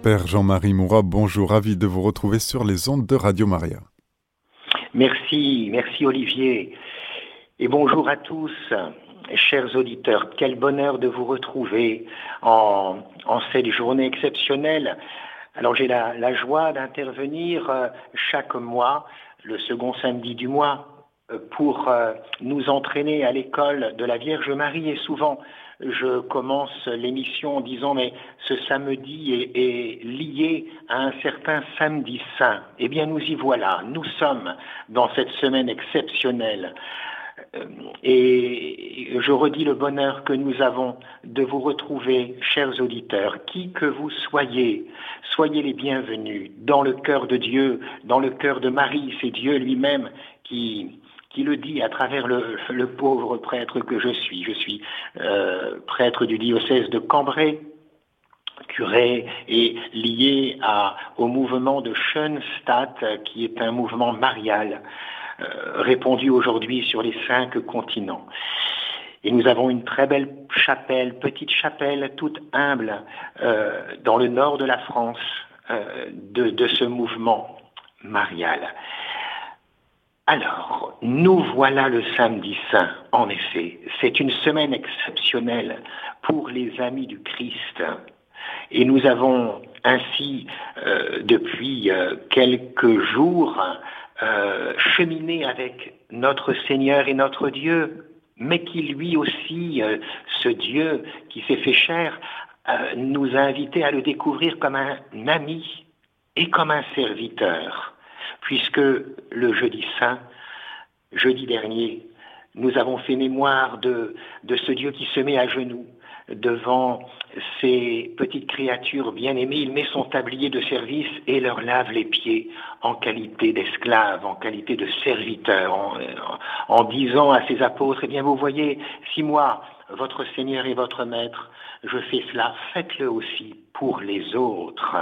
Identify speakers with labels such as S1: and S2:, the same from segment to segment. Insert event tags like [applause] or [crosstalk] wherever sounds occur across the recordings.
S1: Père Jean-Marie Moura, bonjour, ravi de vous retrouver sur les ondes de Radio Maria.
S2: Merci, merci Olivier. Et bonjour à tous, chers auditeurs. Quel bonheur de vous retrouver en, cette journée exceptionnelle. Alors j'ai la, joie d'intervenir euh, chaque mois, le second samedi du mois, euh, pour euh, nous entraîner à l'école de la Vierge Marie. Et souvent, je commence l'émission en disant mais ce samedi est, lié à un certain samedi saint. Eh bien nous y voilà, nous sommes dans cette semaine exceptionnelle. Euh, et je redis le bonheur que nous avons de vous retrouver, chers auditeurs, qui que vous soyez, soyez les bienvenus dans le cœur de Dieu, dans le cœur de Marie, c'est Dieu lui-même qui, qui le dit à travers le, pauvre prêtre que je suis. Je suis euh, prêtre du diocèse de Cambrai, curé et lié au mouvement de Schoenstatt, qui est un mouvement marial, euh, répandu aujourd'hui sur les cinq continents. Et nous avons une très belle chapelle, petite chapelle, toute humble, euh, dans le nord de la France, de ce mouvement marial. Alors, nous voilà le samedi saint, en effet. C'est une semaine exceptionnelle pour les amis du Christ. Et nous avons ainsi, euh, depuis euh, quelques jours, euh, cheminé avec notre Seigneur et notre Dieu, mais qui lui aussi, ce Dieu qui s'est fait chair, nous a invités à le découvrir comme un ami et comme un serviteur puisque le jeudi saint, jeudi dernier, nous avons fait mémoire de, ce Dieu qui se met à genoux devant ces petites créatures bien-aimées, il met son tablier de service et leur lave les pieds en qualité d'esclave, en qualité de serviteur, en, en, disant à ses apôtres, eh bien vous voyez, si moi, votre Seigneur et votre Maître, je fais cela, faites-le aussi pour les autres.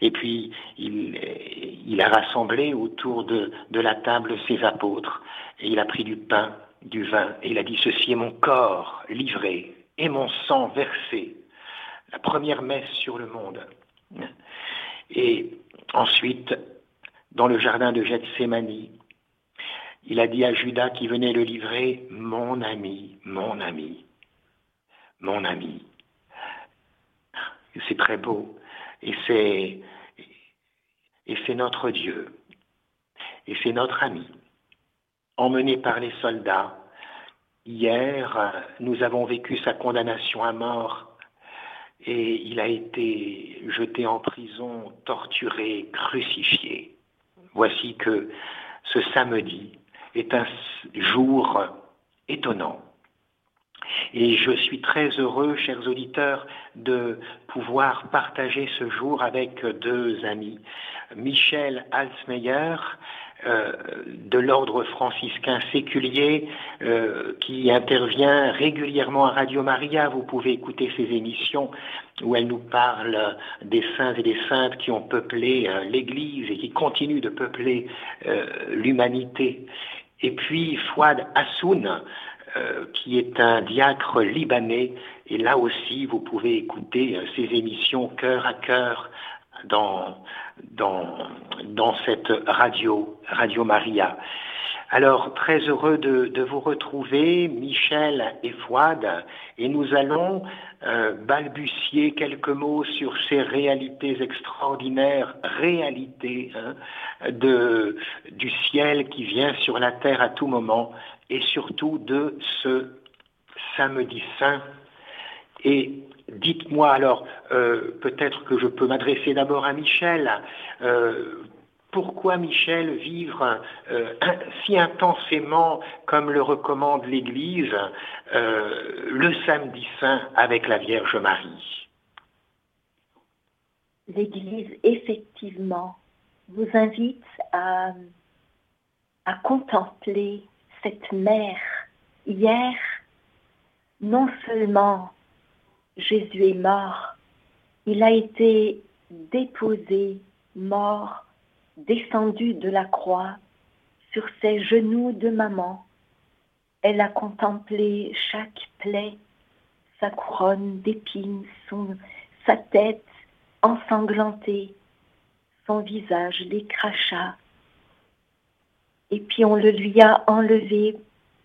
S2: Et puis, il, a rassemblé autour de, la table ses apôtres, et il a pris du pain, du vin, et il a dit, ceci est mon corps livré, et mon sang versé, la première messe sur le monde. Et ensuite, dans le jardin de Gethsemane, il a dit à Judas qui venait le livrer, mon ami, mon ami, mon ami. C'est très beau. Et c'est, notre Dieu. Et c'est notre ami. Emmené par les soldats, hier, nous avons vécu sa condamnation à mort et il a été jeté en prison, torturé, crucifié. Voici que ce samedi est un jour étonnant et je suis très heureux, chers auditeurs, de pouvoir partager ce jour avec deux amis. Michel Alsmeyer, euh, de l'ordre franciscain séculier, euh, qui intervient régulièrement à Radio Maria. Vous pouvez écouter ses émissions où elle nous parle des saints et des saintes qui ont peuplé euh, l'Église et qui continuent de peupler l'humanité. Et puis Fouad Hassoun, euh, qui est un diacre libanais. Et là aussi, vous pouvez écouter euh, ces émissions cœur à cœur dans, dans, dans cette radio, Radio Maria. Alors, très heureux de, vous retrouver, Michel et Fouad, et nous allons euh, balbutier quelques mots sur ces réalités extraordinaires, réalités hein, de, du ciel qui vient sur la terre à tout moment, et surtout de ce samedi saint. Et dites-moi alors, euh, peut-être que je peux m'adresser d'abord à Michel. Euh, pourquoi, Michel, vivre euh, [clears throat] si intensément, comme le recommande l'Église, le samedi saint avec la Vierge Marie?
S3: L'Église, effectivement, vous invite à, à contempler cette mère, hier, non seulement Jésus est mort, il a été déposé, mort, descendu de la croix sur ses genoux de maman. Elle a contemplé chaque plaie, sa couronne d'épines, sa tête, ensanglanté, son visage, crachats. Et puis on le lui a enlevé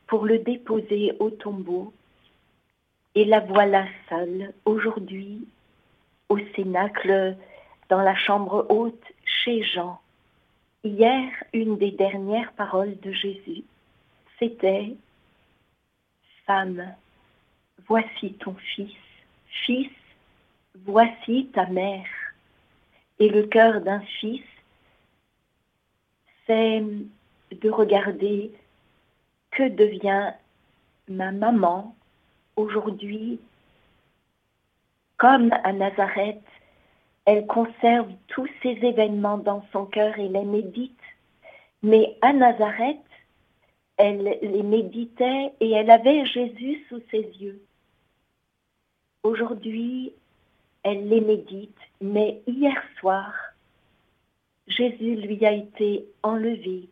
S3: pour le déposer au tombeau. Et la voilà seule, aujourd'hui, au cénacle, dans la chambre haute, chez Jean. Hier, une des dernières paroles de Jésus, c'était Femme, voici ton fils. Fils, voici ta mère. Et le cœur d'un fils, c'est de regarder que devient ma maman aujourd'hui. Comme à Nazareth, elle conserve tous ces événements dans son cœur et les médite. Mais à Nazareth, elle les méditait et elle avait Jésus sous ses yeux. Aujourd'hui, elle les médite, mais hier soir, Jésus lui a été enlevé.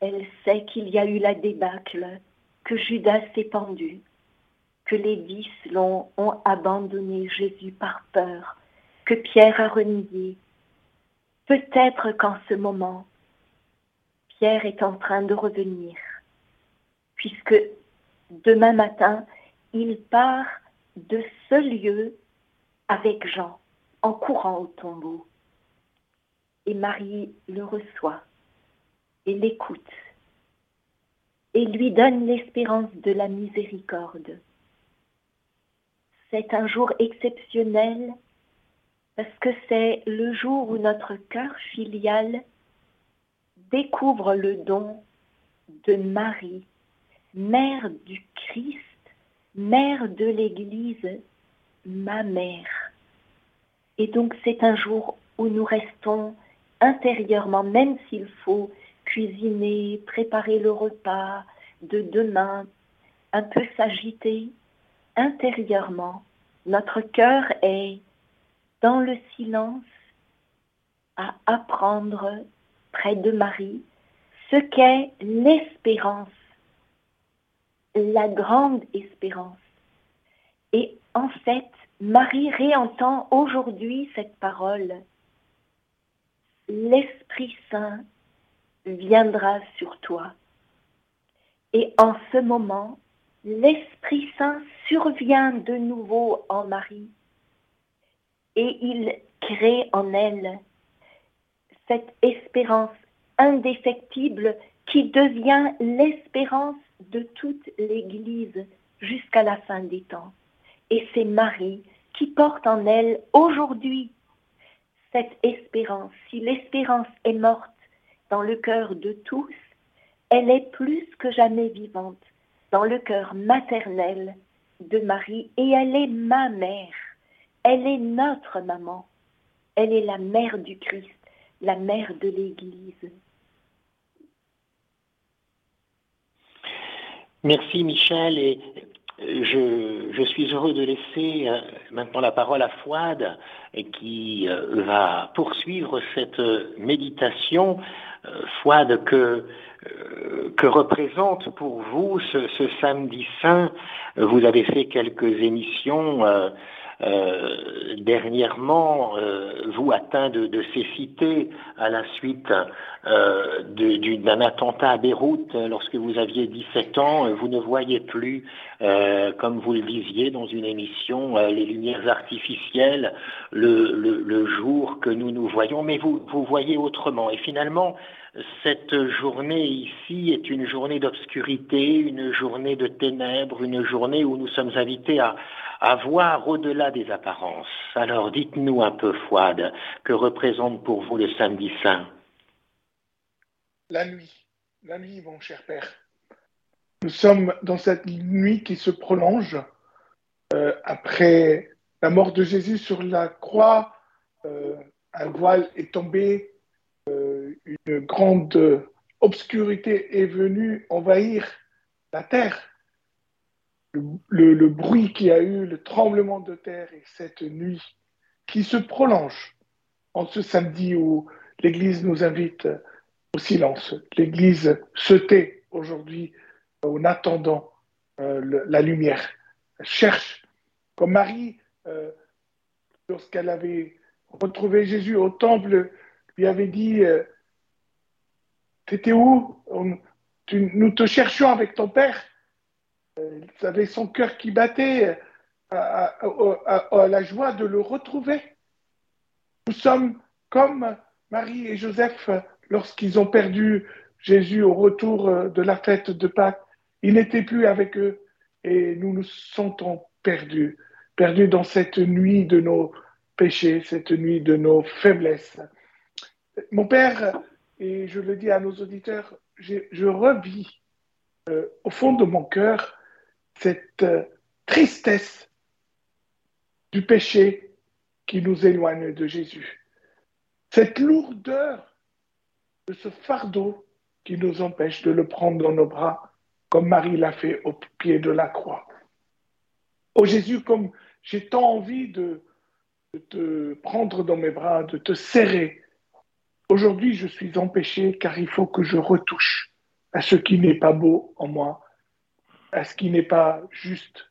S3: Elle sait qu'il y a eu la débâcle, que Judas s'est pendu, que les dix l'ont ont abandonné Jésus par peur, que Pierre a renié. Peut-être qu'en ce moment, Pierre est en train de revenir, puisque demain matin, il part de ce lieu avec Jean en courant au tombeau. Et Marie le reçoit et l'écoute et lui donne l'espérance de la miséricorde. C'est un jour exceptionnel parce que c'est le jour où notre cœur filial découvre le don de Marie, mère du Christ, mère de l'Église, ma mère. Et donc c'est un jour où nous restons intérieurement, même s'il faut cuisiner, préparer le repas de demain, un peu s'agiter, intérieurement, notre cœur est dans le silence à apprendre près de Marie ce qu'est l'espérance, la grande espérance. Et en fait, Marie réentend aujourd'hui cette parole. L'Esprit Saint viendra sur toi. Et en ce moment, l'Esprit Saint survient de nouveau en Marie et il crée en elle cette espérance indéfectible qui devient l'espérance de toute l'Église jusqu'à la fin des temps. Et c'est Marie qui porte en elle aujourd'hui cette espérance. Si l'espérance est morte dans le cœur de tous, elle est plus que jamais vivante dans le cœur maternel de Marie et elle est ma mère. Elle est notre maman. Elle est la mère du Christ, la mère de l'Église.
S2: Merci Michel et je, suis heureux de laisser euh, maintenant la parole à Fouad qui euh, va poursuivre cette méditation. Euh, Fouad, que, que représente pour vous ce, samedi saint. Vous avez fait quelques émissions euh, dernièrement, euh, vous atteint de, cécité à la suite euh, d'un attentat à Beyrouth lorsque vous aviez 17 ans, vous ne voyez plus, comme vous le disiez dans une émission, les lumières artificielles, le, le, jour que nous nous voyons, mais vous, vous voyez autrement. Et finalement, cette journée ici est une journée d'obscurité, une journée de ténèbres, une journée où nous sommes invités à, à voir au-delà des apparences. Alors dites-nous un peu, Fouad, que représente pour vous le samedi saint?
S4: La nuit, la nuit, mon cher Père. Nous sommes dans cette nuit qui se prolonge euh, après la mort de Jésus sur la croix. Euh, un voile est tombé, euh, une grande obscurité est venue envahir la terre le, bruit qu'il y a eu, le tremblement de terre et cette nuit qui se prolonge en ce samedi où l'Église nous invite au silence. L'Église se tait aujourd'hui en attendant euh, la lumière. Elle cherche, comme Marie, euh, lorsqu'elle avait retrouvé Jésus au temple, lui avait dit euh, T'étais où? Nous te cherchions avec ton père. Euh, il avait son cœur qui battait à, la joie de le retrouver. Nous sommes comme Marie et Joseph lorsqu'ils ont perdu Jésus au retour euh, de la fête de Pâques. Il n'était plus avec eux et nous nous sentons perdus, perdus dans cette nuit de nos péchés, cette nuit de nos faiblesses. Mon Père, et je le dis à nos auditeurs, je revis euh, au fond de mon cœur cette euh, tristesse du péché qui nous éloigne de Jésus, cette lourdeur de ce fardeau qui nous empêche de le prendre dans nos bras, comme Marie l'a fait au pied de la croix. Oh Jésus, comme j'ai tant envie de, de, te prendre dans mes bras, de te serrer, aujourd'hui je suis empêché car il faut que je retouche à ce qui n'est pas beau en moi, à ce qui n'est pas juste,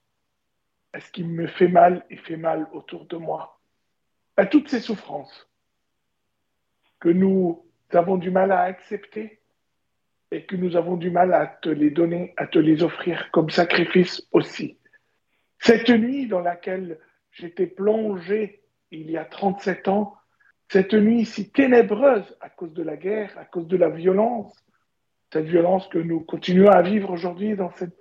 S4: à ce qui me fait mal et fait mal autour de moi, à toutes ces souffrances que nous avons du mal à accepter et que nous avons du mal à te les donner, à te les offrir comme sacrifice aussi. Cette nuit dans laquelle j'étais plongé il y a 37 ans, cette nuit si ténébreuse à cause de la guerre, à cause de la violence, cette violence que nous continuons à vivre aujourd'hui dans cette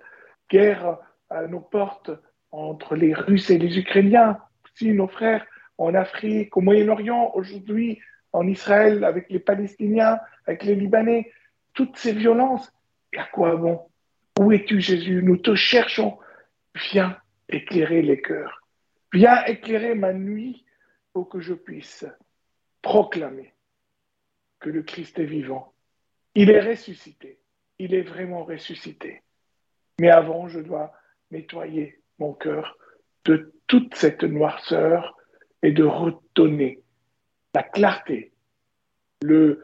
S4: guerre à nos portes entre les Russes et les Ukrainiens, aussi nos frères en Afrique, au Moyen-Orient, aujourd'hui en Israël, avec les Palestiniens, avec les Libanais, toutes ces violences. Et à quoi bon? Où es-tu Jésus? Nous te cherchons. Viens éclairer les cœurs. Viens éclairer ma nuit pour que je puisse proclamer que le Christ est vivant. Il est ressuscité. Il est vraiment ressuscité. Mais avant, je dois nettoyer mon cœur de toute cette noirceur et de redonner la clarté, le,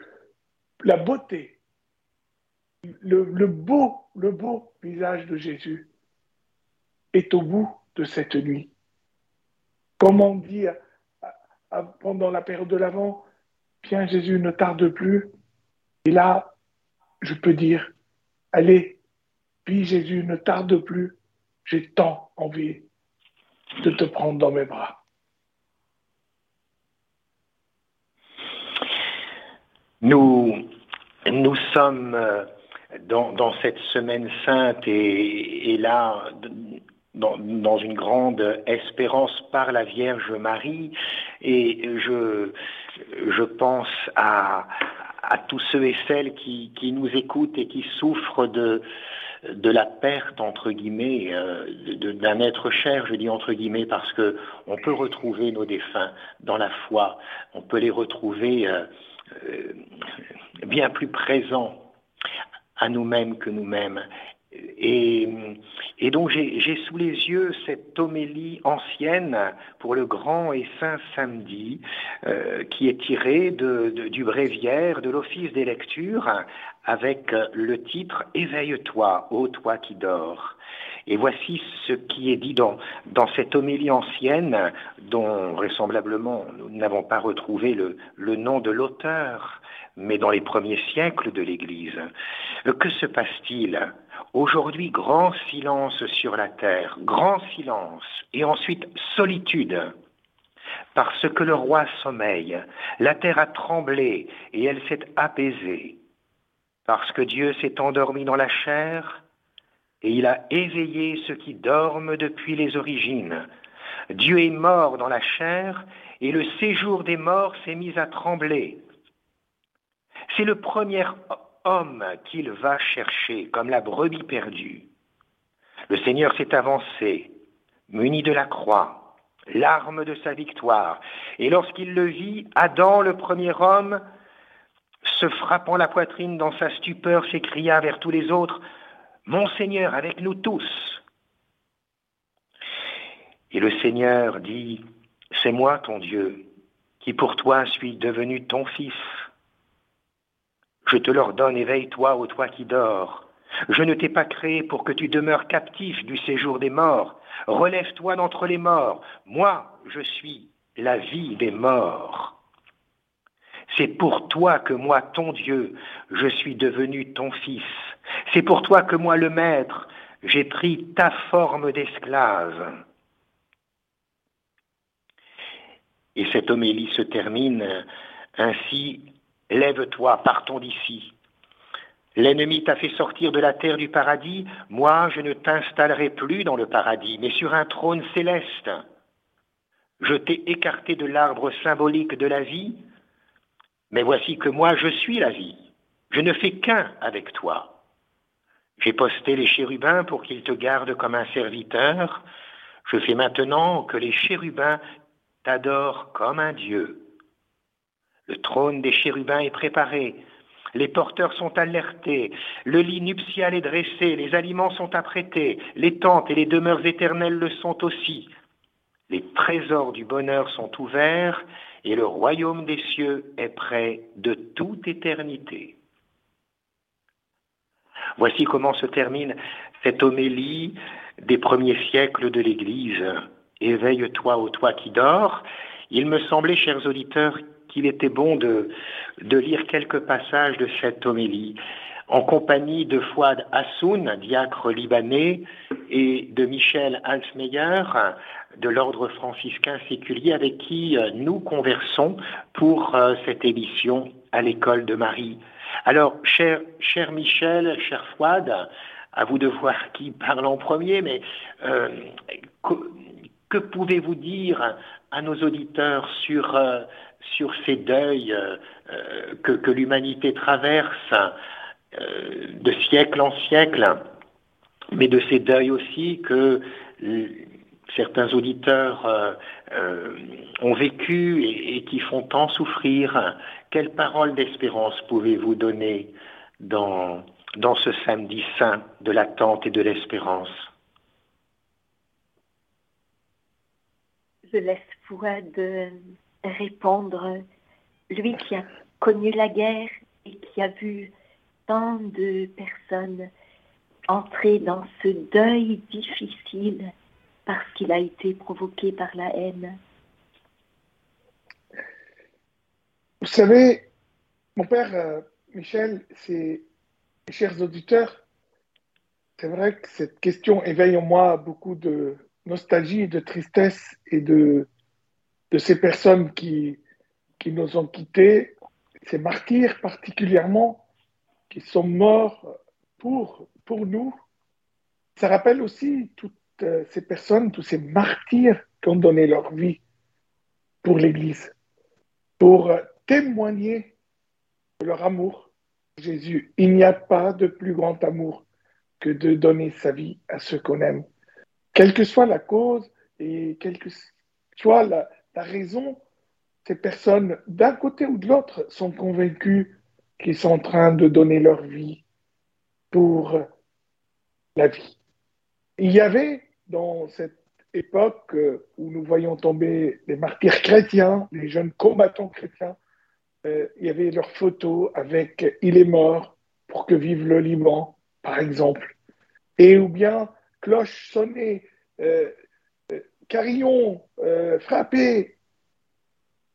S4: la beauté, le, le, beau, le beau visage de Jésus est au bout de cette nuit. Comme on dit pendant la période de l'Avent, viens Jésus, ne tarde plus. Et là, je peux dire, allez, puis Jésus, ne tarde plus, j'ai tant envie de te prendre dans mes bras.
S2: Nous, sommes euh, dans, cette semaine sainte et, là, dans, une grande espérance par la Vierge Marie, et je, pense à, tous ceux et celles qui nous écoutent et qui souffrent de, de la perte entre guillemets euh, d'un être cher, je dis entre guillemets parce que on peut retrouver nos défunts dans la foi, on peut les retrouver euh, euh, bien plus présents à nous-mêmes que nous-mêmes. Et, donc j'ai sous les yeux cette homélie ancienne pour le grand et saint samedi euh, qui est tirée du bréviaire de l'office des lectures avec le titre Éveille-toi, ô toi qui dors. Et voici ce qui est dit dans, cette homélie ancienne, dont vraisemblablement nous n'avons pas retrouvé le, le nom de l'auteur, mais dans les premiers siècles de l'Église. Que se passe-t-il? Aujourd'hui, grand silence sur la terre, grand silence, et ensuite solitude. Parce que le roi sommeille, la terre a tremblé et elle s'est apaisée. Parce que Dieu s'est endormi dans la chair, et il a éveillé ceux qui dorment depuis les origines. Dieu est mort dans la chair, et le séjour des morts s'est mis à trembler. C'est le premier homme qu'il va chercher, comme la brebis perdue. Le Seigneur s'est avancé, muni de la croix, l'arme de sa victoire, et lorsqu'il le vit, Adam, le premier homme, se frappant la poitrine dans sa stupeur, s'écria vers tous les autres, mon Seigneur avec nous tous. Et le Seigneur dit, c'est moi ton Dieu, qui pour toi suis devenu ton Fils. Je te l'ordonne, éveille-toi, ô toi qui dors. Je ne t'ai pas créé pour que tu demeures captif du séjour des morts. Relève-toi d'entre les morts. Moi, je suis la vie des morts. C'est pour toi que moi, ton Dieu, je suis devenu ton fils. C'est pour toi que moi, le Maître, j'ai pris ta forme d'esclave. Et cette homélie se termine ainsi, lève-toi, partons d'ici. L'ennemi t'a fait sortir de la terre du paradis, moi je ne t'installerai plus dans le paradis, mais sur un trône céleste. Je t'ai écarté de l'arbre symbolique de la vie, mais voici que moi je suis la vie. Je ne fais qu'un avec toi. J'ai posté les chérubins pour qu'ils te gardent comme un serviteur. Je fais maintenant que les chérubins t'adorent comme un Dieu. Le trône des chérubins est préparé. Les porteurs sont alertés, le lit nuptial est dressé, les aliments sont apprêtés, les tentes et les demeures éternelles le sont aussi. Les trésors du bonheur sont ouverts et le royaume des cieux est prêt de toute éternité. Voici comment se termine cette homélie des premiers siècles de l'Église. Éveille-toi ô toi qui dors. Il me semblait, chers auditeurs, qu'il était bon de, lire quelques passages de cette homélie en compagnie de Fouad Hassoun, diacre libanais, et de Michel Halsmeyer, de l'ordre franciscain séculier, avec qui euh, nous conversons pour euh, cette émission à l'école de Marie. Alors, cher, Michel, cher Fouad, à vous de voir qui parle en premier, mais euh, que pouvez-vous dire à nos auditeurs sur sur ces deuils euh, euh, que, l'humanité traverse euh, de siècle en siècle, mais de ces deuils aussi que certains auditeurs ont vécu et, qui font tant souffrir. Quelle parole d'espérance pouvez-vous donner dans, dans ce samedi saint de l'attente et de l'espérance?
S3: Je laisse de répondre, lui qui a connu la guerre et qui a vu tant de personnes entrer dans ce deuil difficile parce qu'il a été provoqué par la haine.
S4: Vous savez, mon père euh, Michel, c'est chers auditeurs, c'est vrai que cette question éveille en moi beaucoup de nostalgie, de tristesse et de ces personnes qui, qui nous ont quittés, ces martyrs particulièrement, qui sont morts pour, pour nous. Ça rappelle aussi toutes euh, ces personnes, tous ces martyrs qui ont donné leur vie pour l'Église, pour témoigner de leur amour. Jésus, il n'y a pas de plus grand amour que de donner sa vie à ceux qu'on aime, quelle que soit la cause et quelle que soit la, raison, ces personnes, d'un côté ou de l'autre, sont convaincues qu'ils sont en train de donner leur vie pour la vie. Il y avait dans cette époque où nous voyons tomber les martyrs chrétiens, les jeunes combattants chrétiens, euh, il y avait leurs photos avec Il est mort pour que vive le Liban, par exemple. Et ou bien cloche sonnée, euh, carillon euh, frappé.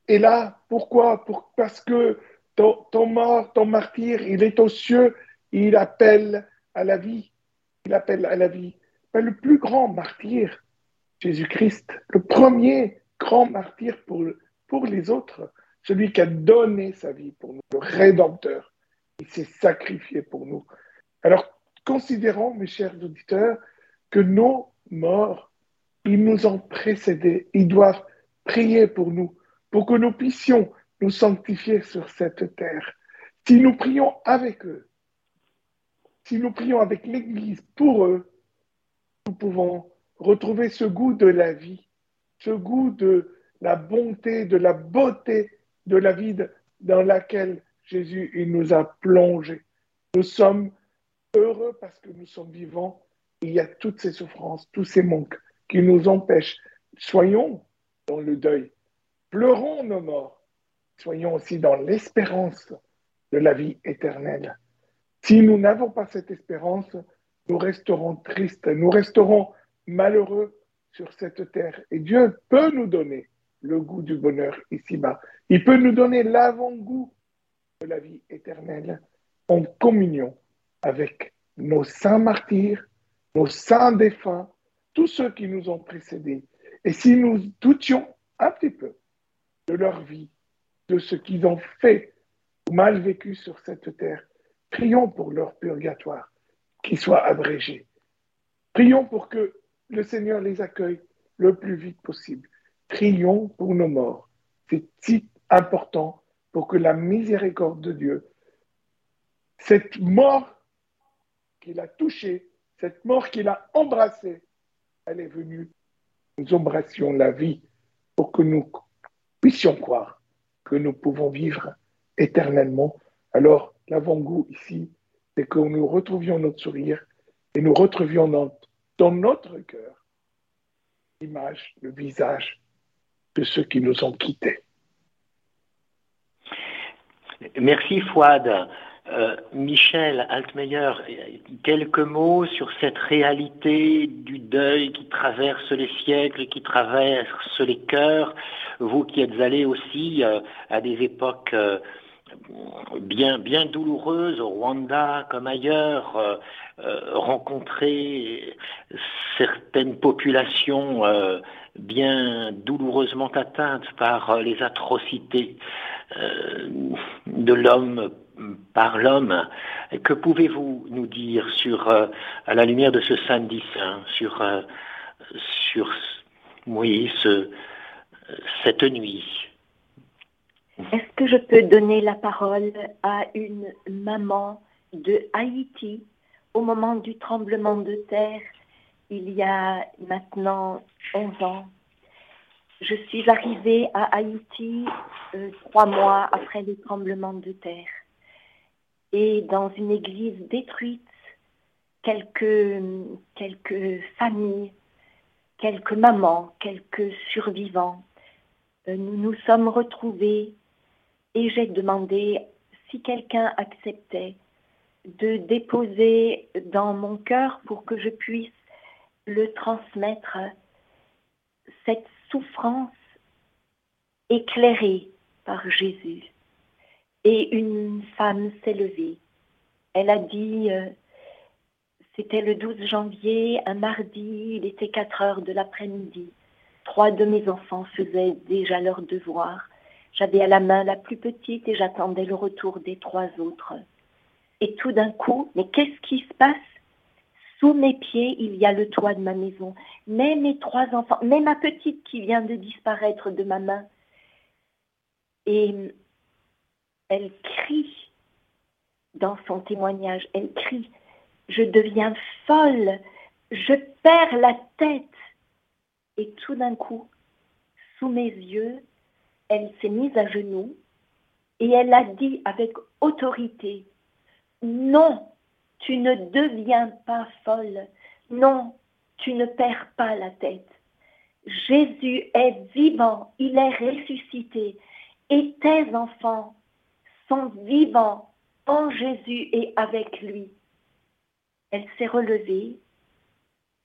S4: Et là, pourquoi? Parce que ton, mort, ton martyr, il est aux cieux, il appelle à la vie. Il appelle à la vie. le plus grand martyr, Jésus-Christ, le premier grand martyr pour, pour les autres, celui qui a donné sa vie pour nous, le Rédempteur. Il s'est sacrifié pour nous. Alors, considérons, mes chers auditeurs, que nos morts ils nous ont précédés. Ils doivent prier pour nous, pour que nous puissions nous sanctifier sur cette terre. Si nous prions avec eux, si nous prions avec l'Église pour eux, nous pouvons retrouver ce goût de la vie, ce goût de la bonté, de la beauté de la vie dans laquelle Jésus nous a plongés. Nous sommes heureux parce que nous sommes vivants. Il y a toutes ces souffrances, tous ces manques qui nous empêchent. Soyons dans le deuil, pleurons nos morts, soyons aussi dans l'espérance de la vie éternelle. Si nous n'avons pas cette espérance, nous resterons tristes, nous resterons malheureux sur cette terre. Et Dieu peut nous donner le goût du bonheur ici-bas. Il peut nous donner l'avant-goût de la vie éternelle en communion avec nos saints martyrs, nos saints défunts, tous ceux qui nous ont précédés. Et si nous doutions un petit peu de leur vie, de ce qu'ils ont fait ou mal vécu sur cette terre, prions pour leur purgatoire, qu'il soit abrégé. Prions pour que le Seigneur les accueille le plus vite possible. Prions pour nos morts. C'est si important pour que la miséricorde de Dieu, cette mort qu'il a touchée, cette mort qu'il a embrassée, elle est venue. Nous embrassions la vie pour que nous puissions croire que nous pouvons vivre éternellement. Alors, l'avant-goût ici, c'est que nous retrouvions notre sourire et nous retrouvions dans notre cœur l'image, le visage de ceux qui nous ont quittés.
S2: Merci Fouad. Euh, Michel Altmeyer, quelques mots sur cette réalité du deuil qui traverse les siècles, qui traverse les cœurs. Vous qui êtes allé aussi euh, à des époques euh, bien, bien douloureuses au Rwanda comme ailleurs, rencontrer certaines populations bien douloureusement atteintes par les atrocités de l'homme par l'homme. Que pouvez-vous nous dire sur, euh, à la lumière de ce samedi saint, sur, euh, sur oui, ce, cette nuit?
S3: Est-ce que je peux donner la parole à une maman de Haïti? Au moment du tremblement de terre il y a maintenant 11 ans je suis arrivée à Haïti euh, trois mois après le tremblement de terre et dans une église détruite, quelques, familles, quelques mamans, quelques survivants. Euh, nous nous sommes retrouvés et j'ai demandé si quelqu'un acceptait de déposer dans mon cœur pour que je puisse le transmettre cette souffrance éclairée par Jésus. Et une femme s'est levée. Elle a dit, euh, c'était le 12 janvier, un mardi, il était 4 heures de l'après-midi. Trois de mes enfants faisaient déjà leur devoir. J'avais à la main la plus petite et j'attendais le retour des trois autres. Et tout d'un coup, mais qu'est-ce qui se passe? Sous mes pieds, il y a le toit de ma maison. Mais mes trois enfants, mais ma petite qui vient de disparaître de ma main. Et elle crie dans son témoignage, elle crie, je deviens folle, je perds la tête. Et tout d'un coup, sous mes yeux, elle s'est mise à genoux et elle a dit avec autorité, non, tu ne deviens pas folle, non, tu ne perds pas la tête. Jésus est vivant, il est ressuscité, et tes enfants sont vivants en Jésus et avec lui. Elle s'est relevée,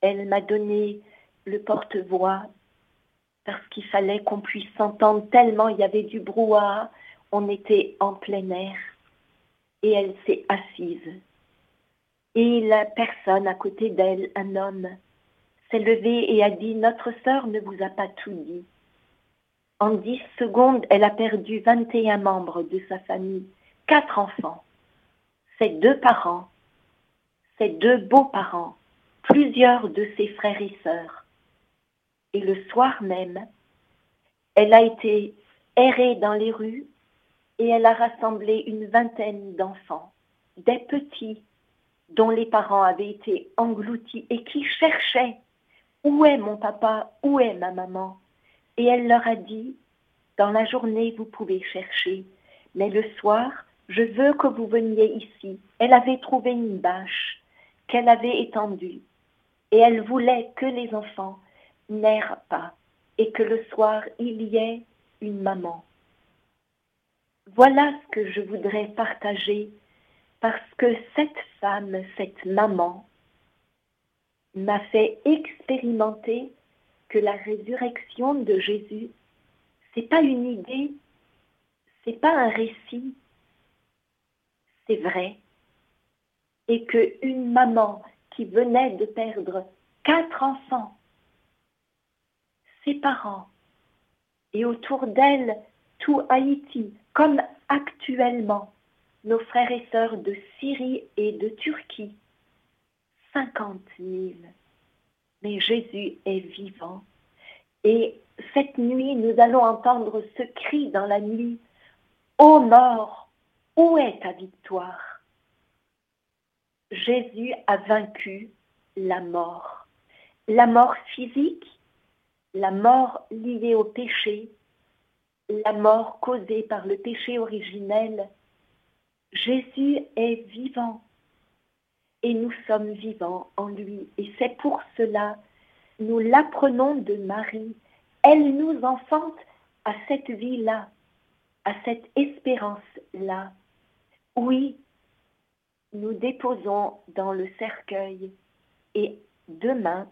S3: elle m'a donné le porte-voix parce qu'il fallait qu'on puisse s'entendre tellement il y avait du brouhaha, on était en plein air et elle s'est assise. Et la personne à côté d'elle, un homme, s'est levé et a dit, notre sœur ne vous a pas tout dit. En dix secondes, elle a perdu 21 membres de sa famille, quatre enfants, ses deux parents, ses deux beaux-parents, plusieurs de ses frères et sœurs. Et le soir même, elle a été errée dans les rues et elle a rassemblé une vingtaine d'enfants, des petits dont les parents avaient été engloutis et qui cherchaient où est mon papa, où est ma maman et elle leur a dit, dans la journée, vous pouvez chercher, mais le soir, je veux que vous veniez ici. Elle avait trouvé une bâche qu'elle avait étendue, et elle voulait que les enfants n'errent pas, et que le soir, il y ait une maman. Voilà ce que je voudrais partager, parce que cette femme, cette maman, m'a fait expérimenter que la résurrection de Jésus c'est pas une idée, c'est pas un récit, c'est vrai. Et qu'une maman qui venait de perdre quatre enfants, ses parents, et autour d'elle tout Haïti, comme actuellement nos frères et sœurs de Syrie et de Turquie, cinquante mille. Mais Jésus est vivant. Et cette nuit, nous allons entendre ce cri dans la nuit. Ô mort, où est ta victoire? Jésus a vaincu la mort. La mort physique, la mort liée au péché, la mort causée par le péché originel. Jésus est vivant et nous sommes vivants en lui. Et c'est pour cela, nous l'apprenons de Marie. Elle nous enfante à cette vie-là, à cette espérance-là. Oui, nous déposons dans le cercueil et demain,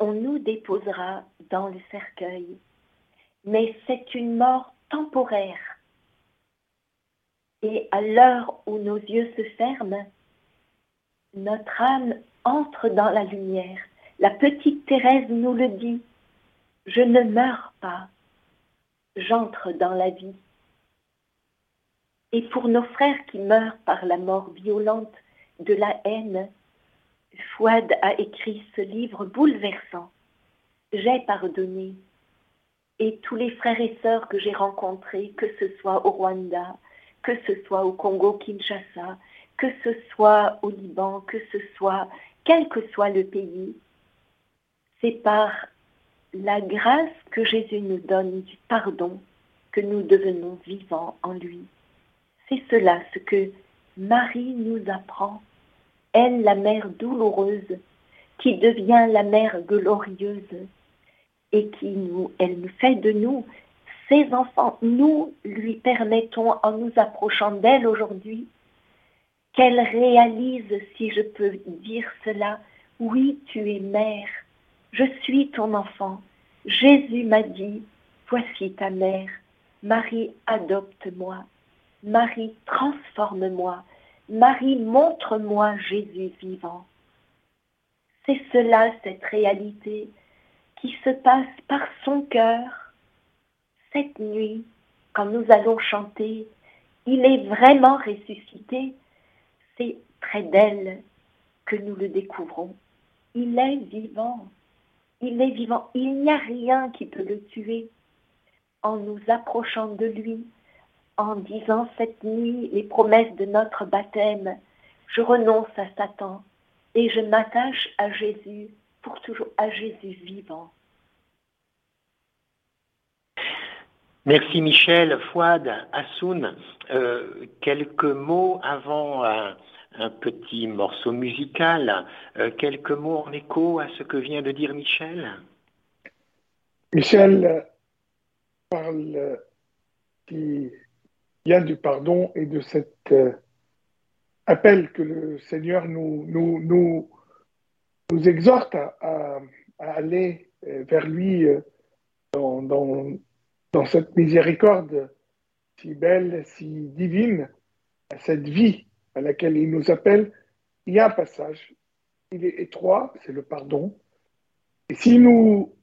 S3: on nous déposera dans le cercueil. Mais c'est une mort temporaire. Et à l'heure où nos yeux se ferment, notre âme entre dans la lumière. La petite Thérèse nous le dit. Je ne meurs pas, j'entre dans la vie. Et pour nos frères qui meurent par la mort violente de la haine, Fouad a écrit ce livre bouleversant. J'ai pardonné. Et tous les frères et sœurs que j'ai rencontrés, que ce soit au Rwanda, que ce soit au Congo-Kinshasa, que ce soit au Liban, que ce soit, quel que soit le pays, c'est par la grâce que Jésus nous donne du pardon que nous devenons vivants en lui. C'est cela ce que Marie nous apprend, elle la mère douloureuse, qui devient la mère glorieuse et qui nous, elle nous fait de nous ses enfants. Nous lui permettons, en nous approchant d'elle aujourd'hui, qu'elle réalise, si je peux dire cela, oui, tu es mère, je suis ton enfant. Jésus m'a dit, voici ta mère. Marie, adopte-moi. Marie, transforme-moi. Marie, montre-moi Jésus vivant. C'est cela, cette réalité, qui se passe par son cœur. Cette nuit, quand nous allons chanter, il est vraiment ressuscité c'est près d'elle que nous le découvrons. Il est vivant. Il est vivant. Il n'y a rien qui peut le tuer. En nous approchant de lui, en disant cette nuit les promesses de notre baptême, je renonce à Satan et je m'attache à Jésus pour toujours, à Jésus vivant.
S2: Merci Michel, Fouad, Assoun. Euh, quelques mots avant euh, un petit morceau musical. Euh, quelques mots en écho à ce que vient de dire Michel?
S4: Michel parle qui vient du pardon et de cet euh, appel que le Seigneur nous, exhorte à, aller euh, vers lui dans, dans cette miséricorde si belle, si divine, à cette vie à laquelle il nous appelle, il y a un passage. Il est étroit, c'est le pardon. Et si nous,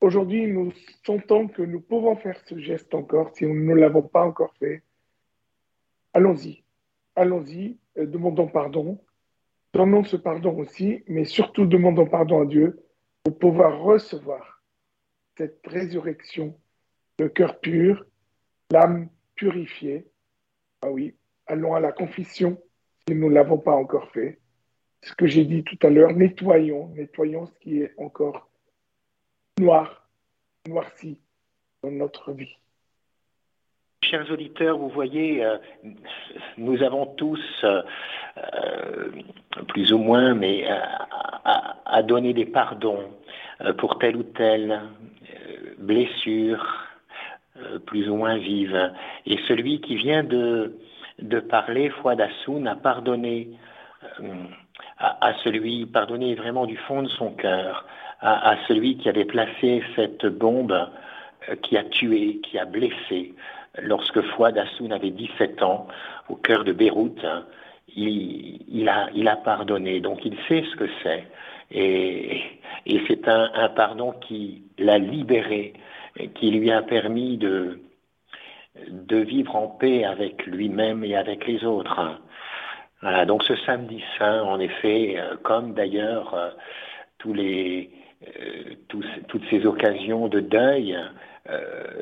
S4: aujourd'hui, nous sentons que nous pouvons faire ce geste encore, si nous ne l'avons pas encore fait, allons-y. Allons-y, euh, demandons pardon. Donnons ce pardon aussi, mais surtout demandons pardon à Dieu pour pouvoir recevoir cette résurrection, le cœur pur, l'âme purifiée. Ah oui, allons à la confession si nous ne l'avons pas encore fait. Ce que j'ai dit tout à l'heure, nettoyons, nettoyons ce qui est encore noir, noirci dans notre vie.
S2: Chers auditeurs, vous voyez, euh, nous avons tous, euh, euh, plus ou moins, mais à, donner des pardons pour telle ou telle blessure, plus ou moins vive. Et celui qui vient de parler, foi d'Assoun, a pardonné euh, à, celui, pardonné vraiment du fond de son cœur, à, celui qui avait placé cette bombe qui a tué, qui a blessé. Lorsque Fouad Hassoun avait 17 ans, au cœur de Beyrouth, il, a, pardonné, donc il sait ce que c'est. Et, c'est un, pardon qui l'a libéré, qui lui a permis de, de vivre en paix avec lui-même et avec les autres. Voilà, donc ce samedi saint, en effet, euh, comme d'ailleurs euh, tous les, euh, toutes ces occasions de deuil,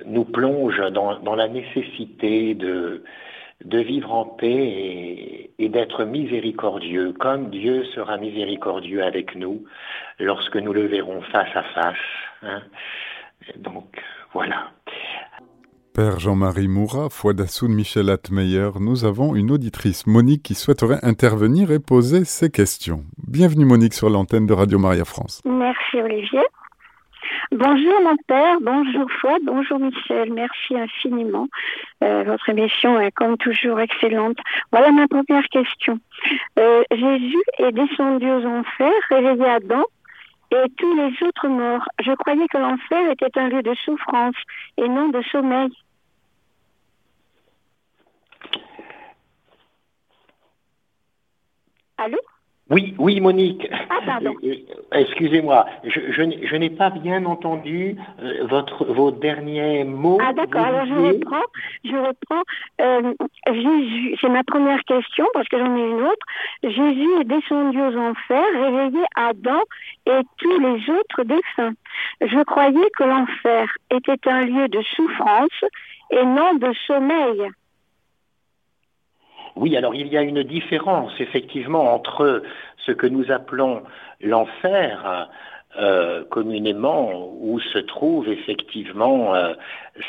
S2: nous plongent dans, la nécessité de, de vivre en paix et, et d'être miséricordieux, comme Dieu sera miséricordieux avec nous lorsque nous le verrons face à face. Hein. Donc voilà.
S1: Père Jean-Marie Moura, Fouadassoun Michel Atmeyer, nous avons une auditrice, Monique, qui souhaiterait intervenir et poser ses questions. Bienvenue Monique sur l'antenne de Radio Maria France.
S5: Merci Olivier. Bonjour mon père, bonjour Fouad, bonjour Michel, merci infiniment. Euh, votre émission est comme toujours excellente. Voilà ma première question. Euh, Jésus est descendu aux enfers, réveillé Adam et tous les autres morts. Je croyais que l'enfer était un lieu de souffrance et non de sommeil. Allô?
S2: Oui, oui, Monique.
S5: Ah, pardon.
S2: Euh, Excusez-moi, je, je, je n'ai pas bien entendu euh, votre, vos derniers mots.
S5: Ah, d'accord, alors je reprends. Je reprends. Euh, Jésus, c'est ma première question parce que j'en ai une autre. Jésus est descendu aux enfers, réveillé Adam et tous les autres défunts. Je croyais que l'enfer était un lieu de souffrance et non de sommeil.
S2: Oui, alors il y a une différence effectivement entre ce que nous appelons l'enfer, euh, communément, où se trouve effectivement euh,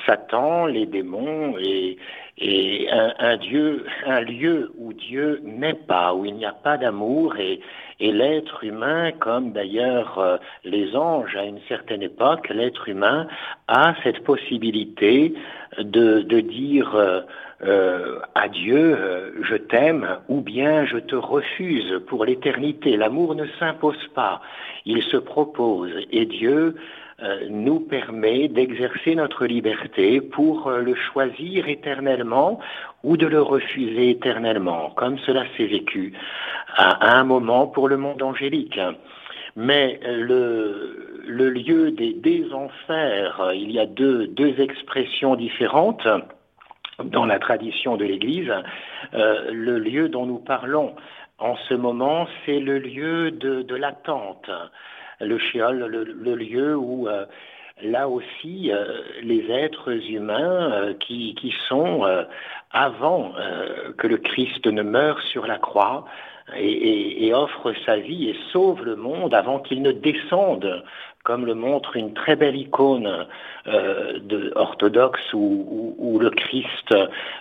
S2: Satan, les démons et, et un, un, Dieu, un lieu où Dieu n'est pas, où il n'y a pas d'amour et, et l'être humain, comme d'ailleurs euh, les anges à une certaine époque, l'être humain a cette possibilité de, dire euh, euh, je t'aime, ou bien je te refuse pour l'éternité. L'amour ne s'impose pas, il se propose, et Dieu nous permet d'exercer notre liberté pour euh, le choisir éternellement ou de le refuser éternellement, comme cela s'est vécu à, un moment pour le monde angélique. Mais le, le lieu des, des enfers, il y a deux, expressions différentes dans la tradition de l'Église, euh, le lieu dont nous parlons en ce moment, c'est le lieu de l'attente, le shéol, le, lieu où euh, là aussi euh, les êtres humains euh, qui, sont avant que le Christ ne meure sur la croix et, offre sa vie et sauve le monde avant qu'il ne descende comme le montre une très belle icône euh, de, orthodoxe où, où, où, le Christ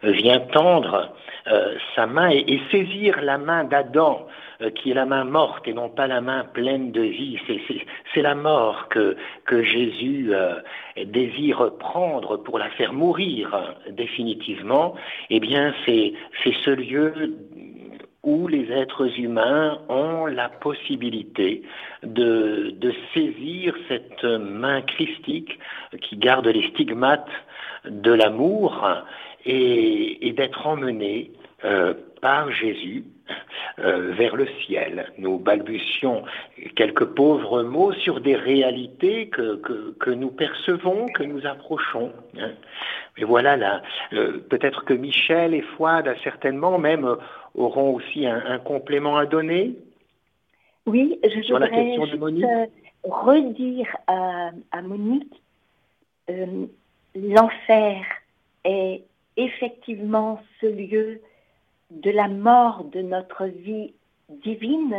S2: vient tendre euh, sa main et, et, saisir la main d'Adam, euh, qui est la main morte et non pas la main pleine de vie. C'est la mort que, que Jésus euh, désire prendre pour la faire mourir définitivement. Eh bien, c'est ce lieu où les êtres humains ont la possibilité de, saisir cette main christique qui garde les stigmates de l'amour et, d'être emmenés euh, par Jésus euh, vers le ciel. Nous balbutions quelques pauvres mots sur des réalités que, nous percevons, que nous approchons. Hein. Mais voilà, là, euh, peut-être que Michel et Fouad, certainement même, auront aussi un, un complément à donner.
S3: Oui, je sur la question de Monique. redire à, à Monique, euh, l'enfer est effectivement ce lieu de la mort de notre vie divine,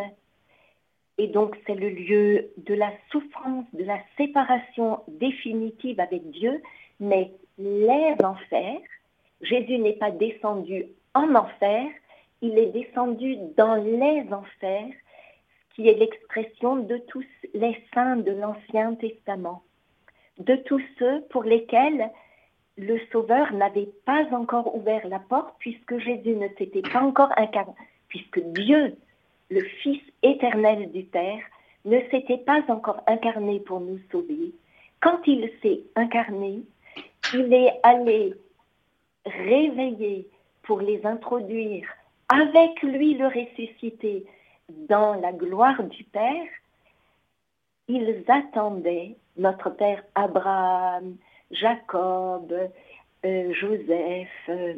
S3: et donc c'est le lieu de la souffrance, de la séparation définitive avec Dieu, mais les enfers, Jésus n'est pas descendu en enfer, il est descendu dans les enfers, qui est l'expression de tous les saints de l'Ancien Testament, de tous ceux pour lesquels le Sauveur n'avait pas encore ouvert la porte puisque Jésus ne s'était pas encore incarné, puisque Dieu, le Fils éternel du Père, ne s'était pas encore incarné pour nous sauver. Quand il s'est incarné, il est allé réveiller pour les introduire avec lui le ressuscité. Dans la gloire du Père, ils attendaient notre Père Abraham, Jacob, euh, Joseph, euh,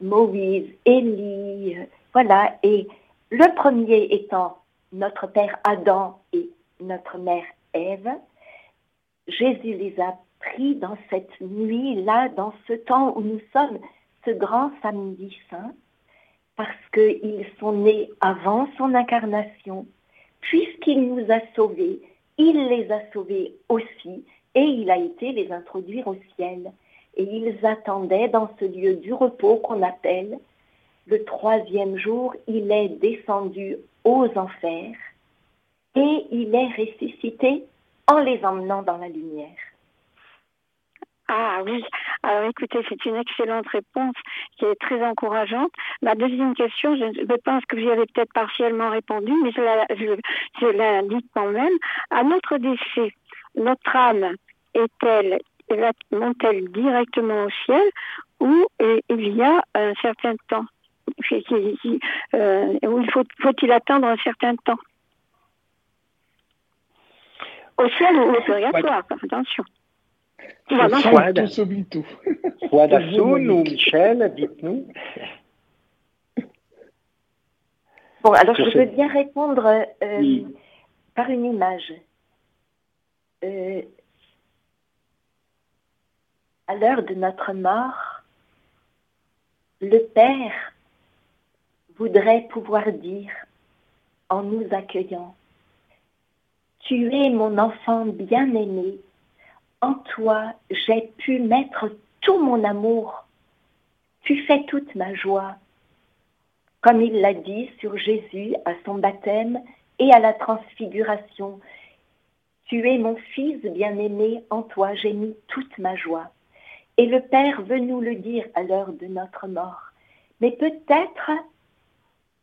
S3: Moïse, Élie, voilà, et le premier étant notre Père Adam et notre Mère Ève, Jésus les a pris dans cette nuit-là, dans ce temps où nous sommes, ce grand samedi saint, parce qu'ils sont nés avant son incarnation, puisqu'il nous a sauvés, il les a sauvés aussi, et il a été les introduire au ciel. Et ils attendaient dans ce lieu du repos qu'on appelle le troisième jour, il est descendu aux enfers et il est ressuscité en les emmenant dans la lumière.
S5: Ah oui, alors écoutez, c'est une excellente réponse qui est très encourageante. Ma deuxième question, je, pense que vous y avez peut-être partiellement répondu, mais je la, je, dis quand même. À notre décès, notre âme est-elle, monte-t-elle directement au ciel ou il y a un certain temps euh, où il faut, faut-il attendre un certain temps? Au ciel ou au purgatoire, attention.
S2: Soit [laughs] Dassoun ou Michel, dites-nous.
S3: Bon, alors je veux bien répondre euh, par une image. Euh, à l'heure de notre mort, le Père voudrait pouvoir dire, en nous accueillant, Tu es mon enfant bien-aimé, en toi j'ai pu mettre tout mon amour, tu fais toute ma joie. Comme il l'a dit sur Jésus à son baptême et à la transfiguration, tu es mon fils bien-aimé, en toi j'ai mis toute ma joie. Et le Père veut nous le dire à l'heure de notre mort. Mais peut-être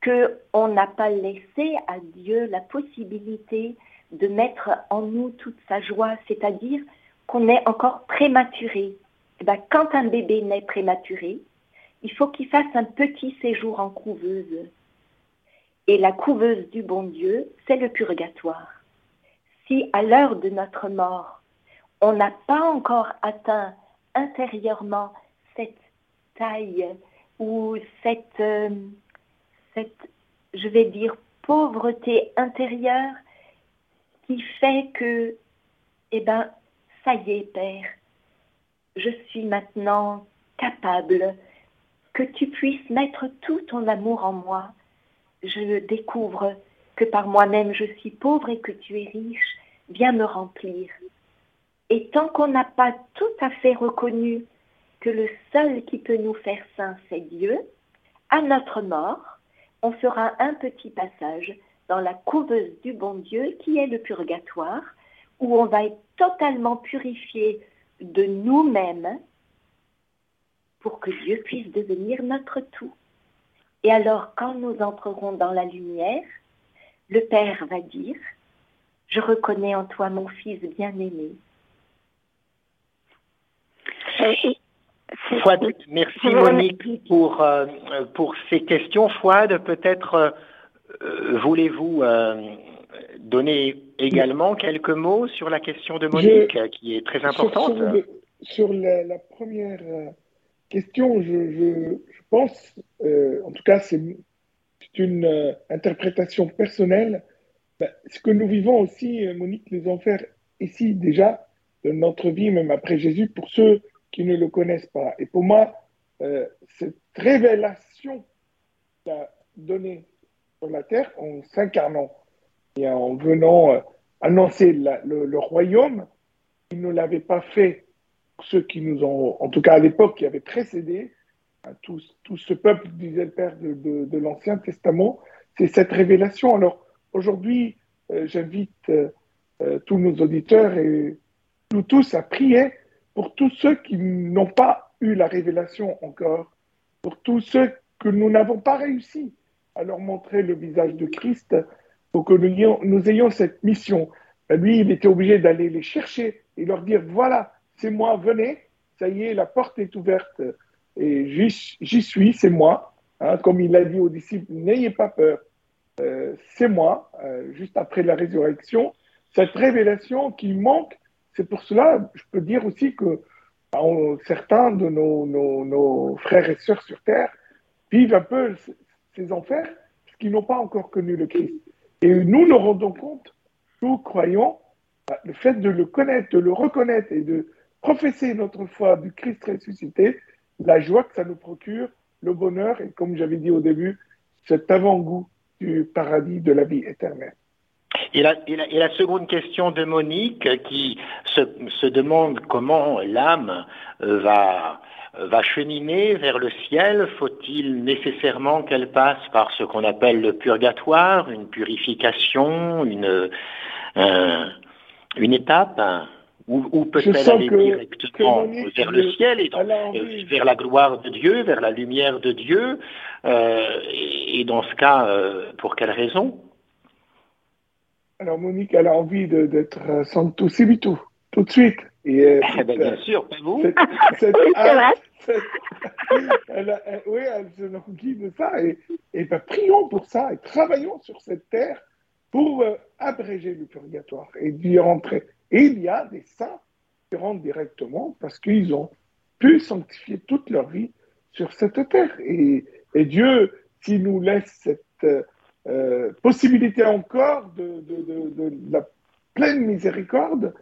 S3: qu'on n'a pas laissé à Dieu la possibilité de mettre en nous toute sa joie, c'est-à-dire qu'on est encore prématuré. Eh ben, quand un bébé naît prématuré, il faut qu'il fasse un petit séjour en couveuse. Et la couveuse du bon Dieu, c'est le purgatoire. Si à l'heure de notre mort, on n'a pas encore atteint intérieurement cette taille ou cette, euh, cette, je vais dire, pauvreté intérieure qui fait que, eh ben, ça y est, Père, je suis maintenant capable que tu puisses mettre tout ton amour en moi. Je découvre que par moi-même je suis pauvre et que tu es riche. Viens me remplir. Et tant qu'on n'a pas tout à fait reconnu que le seul qui peut nous faire saints, c'est Dieu, à notre mort, on fera un petit passage dans la couveuse du bon Dieu qui est le purgatoire, où on va être totalement purifié de nous-mêmes pour que Dieu puisse devenir notre tout. Et alors, quand nous entrerons dans la lumière, le Père va dire, je reconnais en toi mon Fils bien-aimé,
S2: Fouad, merci Monique pour, euh, pour ces questions. Fouad, peut-être euh, voulez-vous euh, donner également quelques mots sur la question de Monique, qui est très importante
S4: Sur, la, première question, je, je, pense, en tout cas c'est une interprétation personnelle, ben, ce que nous vivons aussi, Monique, les enfers ici déjà, de notre vie, même après Jésus, pour ceux qui ne le connaissent pas. Et pour moi, euh, cette révélation qu'il a donnée sur la terre en s'incarnant et en venant euh, annoncer le, royaume, il ne l'avait pas fait ceux qui nous ont, en tout cas à l'époque, qui avaient précédé, hein, tout, ce peuple, disait le Père de, l'Ancien Testament, c'est cette révélation. Alors aujourd'hui, euh, j'invite tous nos auditeurs et nous tous à prier pour tous ceux qui n'ont pas eu la révélation encore, pour tous ceux que nous n'avons pas réussi à leur montrer le visage de Christ, pour que nous ayons, cette mission. Ben, lui, il était obligé d'aller les chercher et leur dire, voilà, c'est moi, venez, ça y est, la porte est ouverte et j'y suis, c'est moi. Hein, comme il a dit aux disciples, n'ayez pas peur, euh, c'est moi, euh, juste après la résurrection. Cette révélation qui manque, c'est pour cela, je peux dire aussi que certains de nos, nos, frères et sœurs sur Terre vivent un peu ces enfers parce qu'ils n'ont pas encore connu le Christ. Et nous nous rendons compte, nous croyons, bah, le fait de le connaître, de le reconnaître et de professer notre foi du Christ ressuscité, la joie que ça nous procure, le bonheur et comme j'avais dit au début, cet avant-goût du paradis de la vie éternelle.
S2: Et la, la, seconde question de Monique qui se, demande comment l'âme euh, va, va cheminer vers le ciel. Faut-il nécessairement qu'elle passe par ce qu'on appelle le purgatoire, une purification, une, euh, une étape ou, peut-elle aller directement vers le ciel et euh, vers la gloire de Dieu, vers la lumière de Dieu euh, et, dans ce cas, euh, pour quelle raison?
S4: Alors Monique, elle a envie d'être Santo Sibitu, tout de suite. Et,
S2: eh ben, bien sûr, pas vous.
S4: oui, elle se envie de ça. Et, et ben, prions pour ça et travaillons sur cette terre pour abréger le purgatoire et d'y rentrer. Et il y a des saints qui rentrent directement parce qu'ils ont pu sanctifier toute leur vie sur cette terre. Et, Dieu, s'il nous laisse cette euh, possibilité encore de, la pleine miséricorde,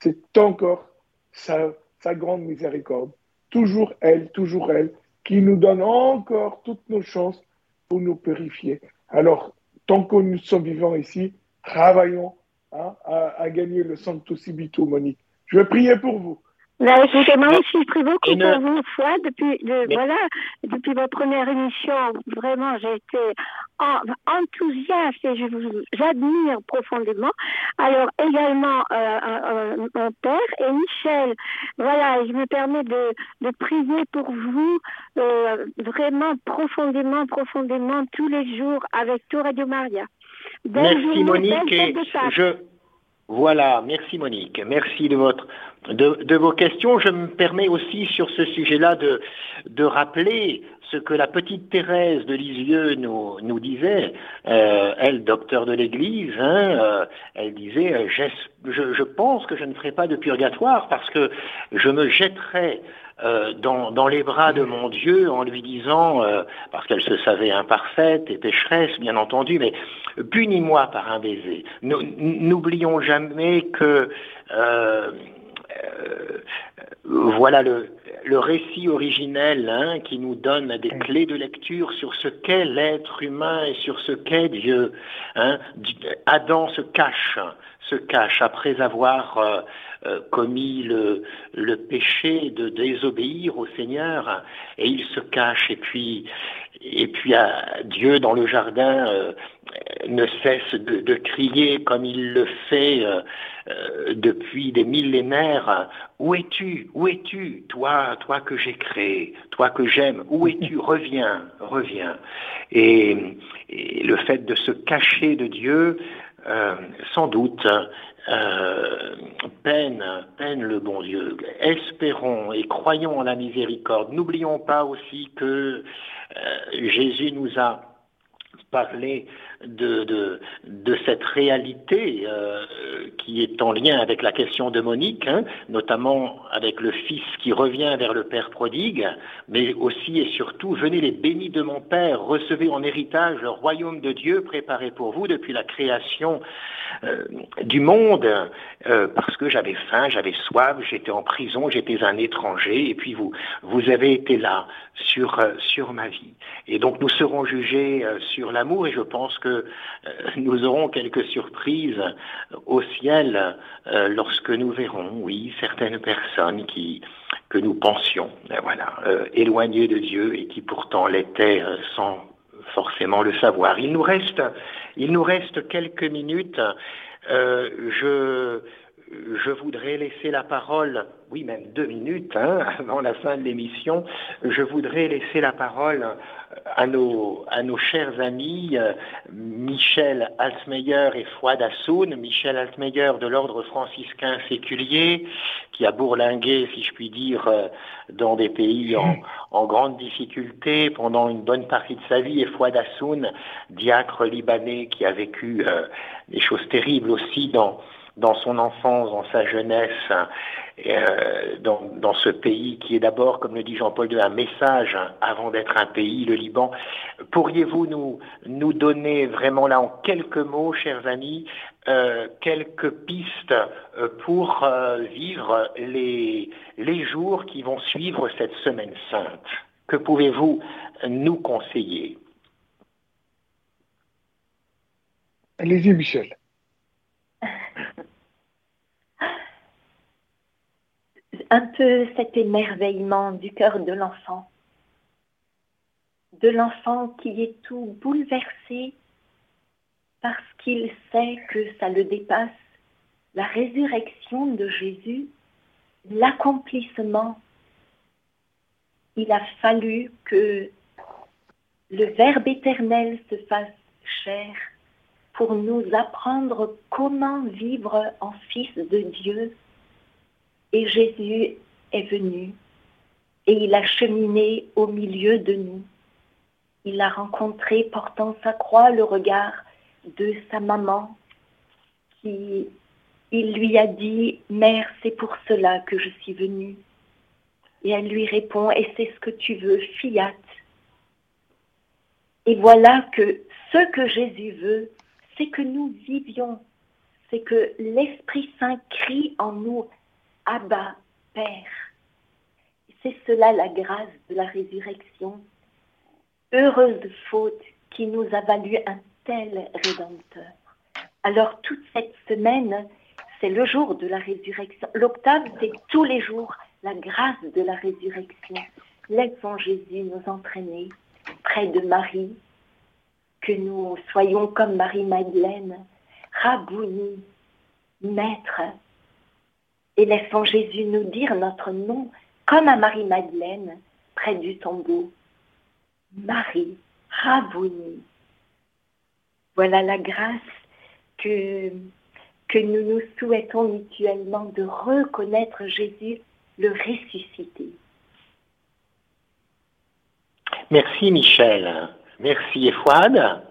S4: c'est encore sa, grande miséricorde. Toujours elle, toujours elle, qui nous donne encore toutes nos chances pour nous purifier. Alors, tant que nous sommes vivants ici, travaillons Hein, à, gagner le Santo Sibito, Monique. Je vais prier pour vous.
S5: Ben, écoutez, moi aussi, je prie beaucoup pour vous, foi, depuis, voilà, depuis votre première émission. Vraiment, j'ai été enthousiaste et je vous j'admire profondément. Alors, également, euh, euh, euh, mon père et Michel. Voilà, je me permets de, de prier pour vous, vraiment profondément, profondément, tous les jours, avec tout Radio Maria.
S2: Merci Monique. Et je, voilà, merci Monique. Merci de, vos questions. Je me permets aussi sur ce sujet-là de, de rappeler ce que la petite Thérèse de Lisieux nous, disait, euh, elle, docteur de l'Église, hein, euh, elle disait, euh, je, pense que je ne ferai pas de purgatoire parce que je me jetterai euh, dans, les bras de mon Dieu en lui disant, euh, parce qu'elle se savait imparfaite et pécheresse, bien entendu, mais punis-moi par un baiser. N'oublions jamais que euh, voilà le, le récit originel hein, qui nous donne des clés de lecture sur ce qu'est l'être humain et sur ce qu'est Dieu. Hein. Adam se cache, se cache après avoir euh, commis le, le, péché de désobéir au Seigneur. Et il se cache. Et puis et puis Dieu dans le jardin euh, ne cesse de, crier comme il le fait euh, depuis des millénaires. Où es-tu? Où es-tu? Toi toi que j'ai créé toi que j'aime où es-tu? [laughs] Reviens reviens. Et, le fait de se cacher de Dieu sans doute euh, peine, peine le bon Dieu. Espérons et croyons en la miséricorde. N'oublions pas aussi que euh, Jésus nous a parlé de, de, cette réalité euh, qui est en lien avec la question de Monique, hein, notamment avec le Fils qui revient vers le Père prodigue, mais aussi et surtout, venez les bénis de mon Père, recevez en héritage le royaume de Dieu préparé pour vous depuis la création euh, du monde, euh, parce que j'avais faim, j'avais soif, j'étais en prison, j'étais un étranger, et puis vous, vous avez été là sur, sur ma vie. Et donc nous serons jugés sur l'amour, et je pense que euh, nous aurons quelques surprises au ciel euh, lorsque nous verrons, oui, certaines personnes qui que nous pensions, ben voilà, euh, éloignées de Dieu et qui pourtant l'étaient sans forcément le savoir. Il nous reste, il nous reste quelques minutes. je, je voudrais laisser la parole oui même deux minutes hein, [laughs] avant la fin de l'émission, je voudrais laisser la parole à nos, à nos chers amis euh, Michel Altmeyer et Fouad Assoun. Michel Altmeyer de l'ordre franciscain séculier, qui a bourlingué, si je puis dire, euh, dans des pays en, en grande difficulté pendant une bonne partie de sa vie, et Fouad Assoun, diacre libanais qui a vécu euh, des choses terribles aussi dans, dans son enfance, dans sa jeunesse, euh, dans, ce pays qui est d'abord, comme le dit Jean-Paul II, un message avant d'être un pays, le Liban. Pourriez-vous nous, donner vraiment là en quelques mots, chers amis, euh, quelques pistes euh, pour vivre les, les jours qui vont suivre cette semaine sainte? Que pouvez-vous nous conseiller?
S4: Allez-y, Michel.
S3: Un peu cet émerveillement du cœur de l'enfant, de l'enfant qui est tout bouleversé parce qu'il sait que ça le dépasse, la résurrection de Jésus, l'accomplissement. Il a fallu que le Verbe éternel se fasse chair pour nous apprendre comment vivre en fils de Dieu et Jésus est venu et il a cheminé au milieu de nous. Il a rencontré, portant sa croix, le regard de sa maman qui, il lui a dit, Mère, c'est pour cela que je suis venue. Et elle lui répond, et c'est ce que tu veux, fiat. Et voilà que ce que Jésus veut, c'est que nous vivions, c'est que l'Esprit Saint crie en nous, Abba, Père. C'est cela la grâce de la résurrection. Heureuse faute qui nous a valu un tel rédempteur. Alors toute cette semaine, c'est le jour de la résurrection. L'octave, c'est tous les jours la grâce de la résurrection. Laissons Jésus nous entraîner près de Marie, que nous soyons comme Marie-Madeleine, Rabouni, Maître, et laissons Jésus nous dire notre nom comme à Marie-Madeleine près du tombeau. Marie, Rabouni. Voilà la grâce que, que nous nous souhaitons mutuellement de reconnaître Jésus le ressuscité.
S2: Merci Michel. Merci Efouad.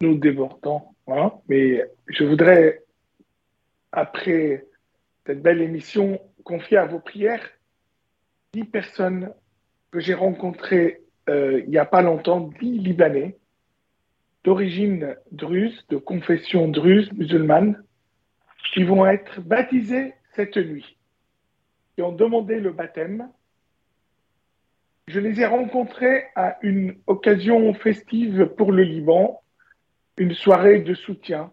S4: Nous débordons, hein, mais je voudrais, après cette belle émission confiée à vos prières, dix personnes que j'ai rencontrées euh, il n'y a pas longtemps, dix Libanais, d'origine druze, de confession druze, musulmane, qui vont être baptisés cette nuit, qui ont demandé le baptême. Je les ai rencontrés à une occasion festive pour le Liban, une soirée de soutien,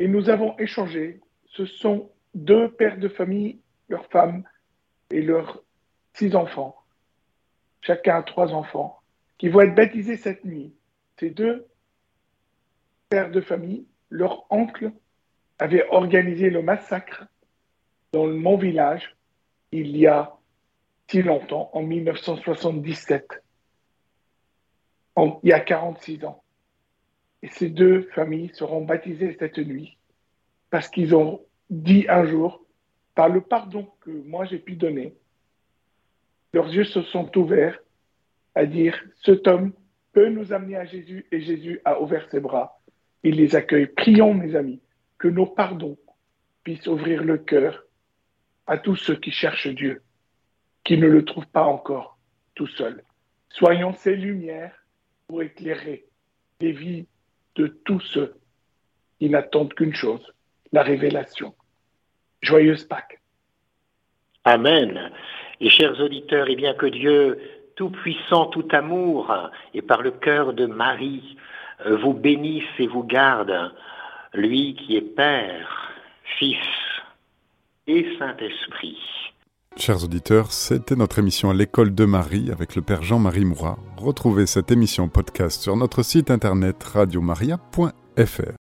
S4: et nous avons échangé. Ce sont deux pères de famille, leurs femmes et leurs six enfants, chacun a trois enfants, qui vont être baptisés cette nuit. Ces deux pères de famille, leur oncle avait organisé le massacre dans mon village il y a si longtemps, en 1977, il y a 46 ans. Et ces deux familles seront baptisées cette nuit parce qu'ils ont dit un jour, par le pardon que moi j'ai pu donner, leurs yeux se sont ouverts à dire, cet homme peut nous amener à Jésus et Jésus a ouvert ses bras. Il les accueille. Prions, mes amis, que nos pardons puissent ouvrir le cœur à tous ceux qui cherchent Dieu, qui ne le trouvent pas encore tout seul. Soyons ces lumières pour éclairer les vies de tous ceux qui n'attendent qu'une chose, la révélation. Joyeuse Pâques.
S2: Amen. Et chers auditeurs, et bien que Dieu Tout-Puissant, tout amour, et par le cœur de Marie, euh, vous bénisse et vous garde, lui qui est Père, Fils et Saint-Esprit.
S1: Chers auditeurs, c'était notre émission à l'école de Marie avec le Père Jean-Marie Mourat. Retrouvez cette émission podcast sur notre site internet radiomaria.fr.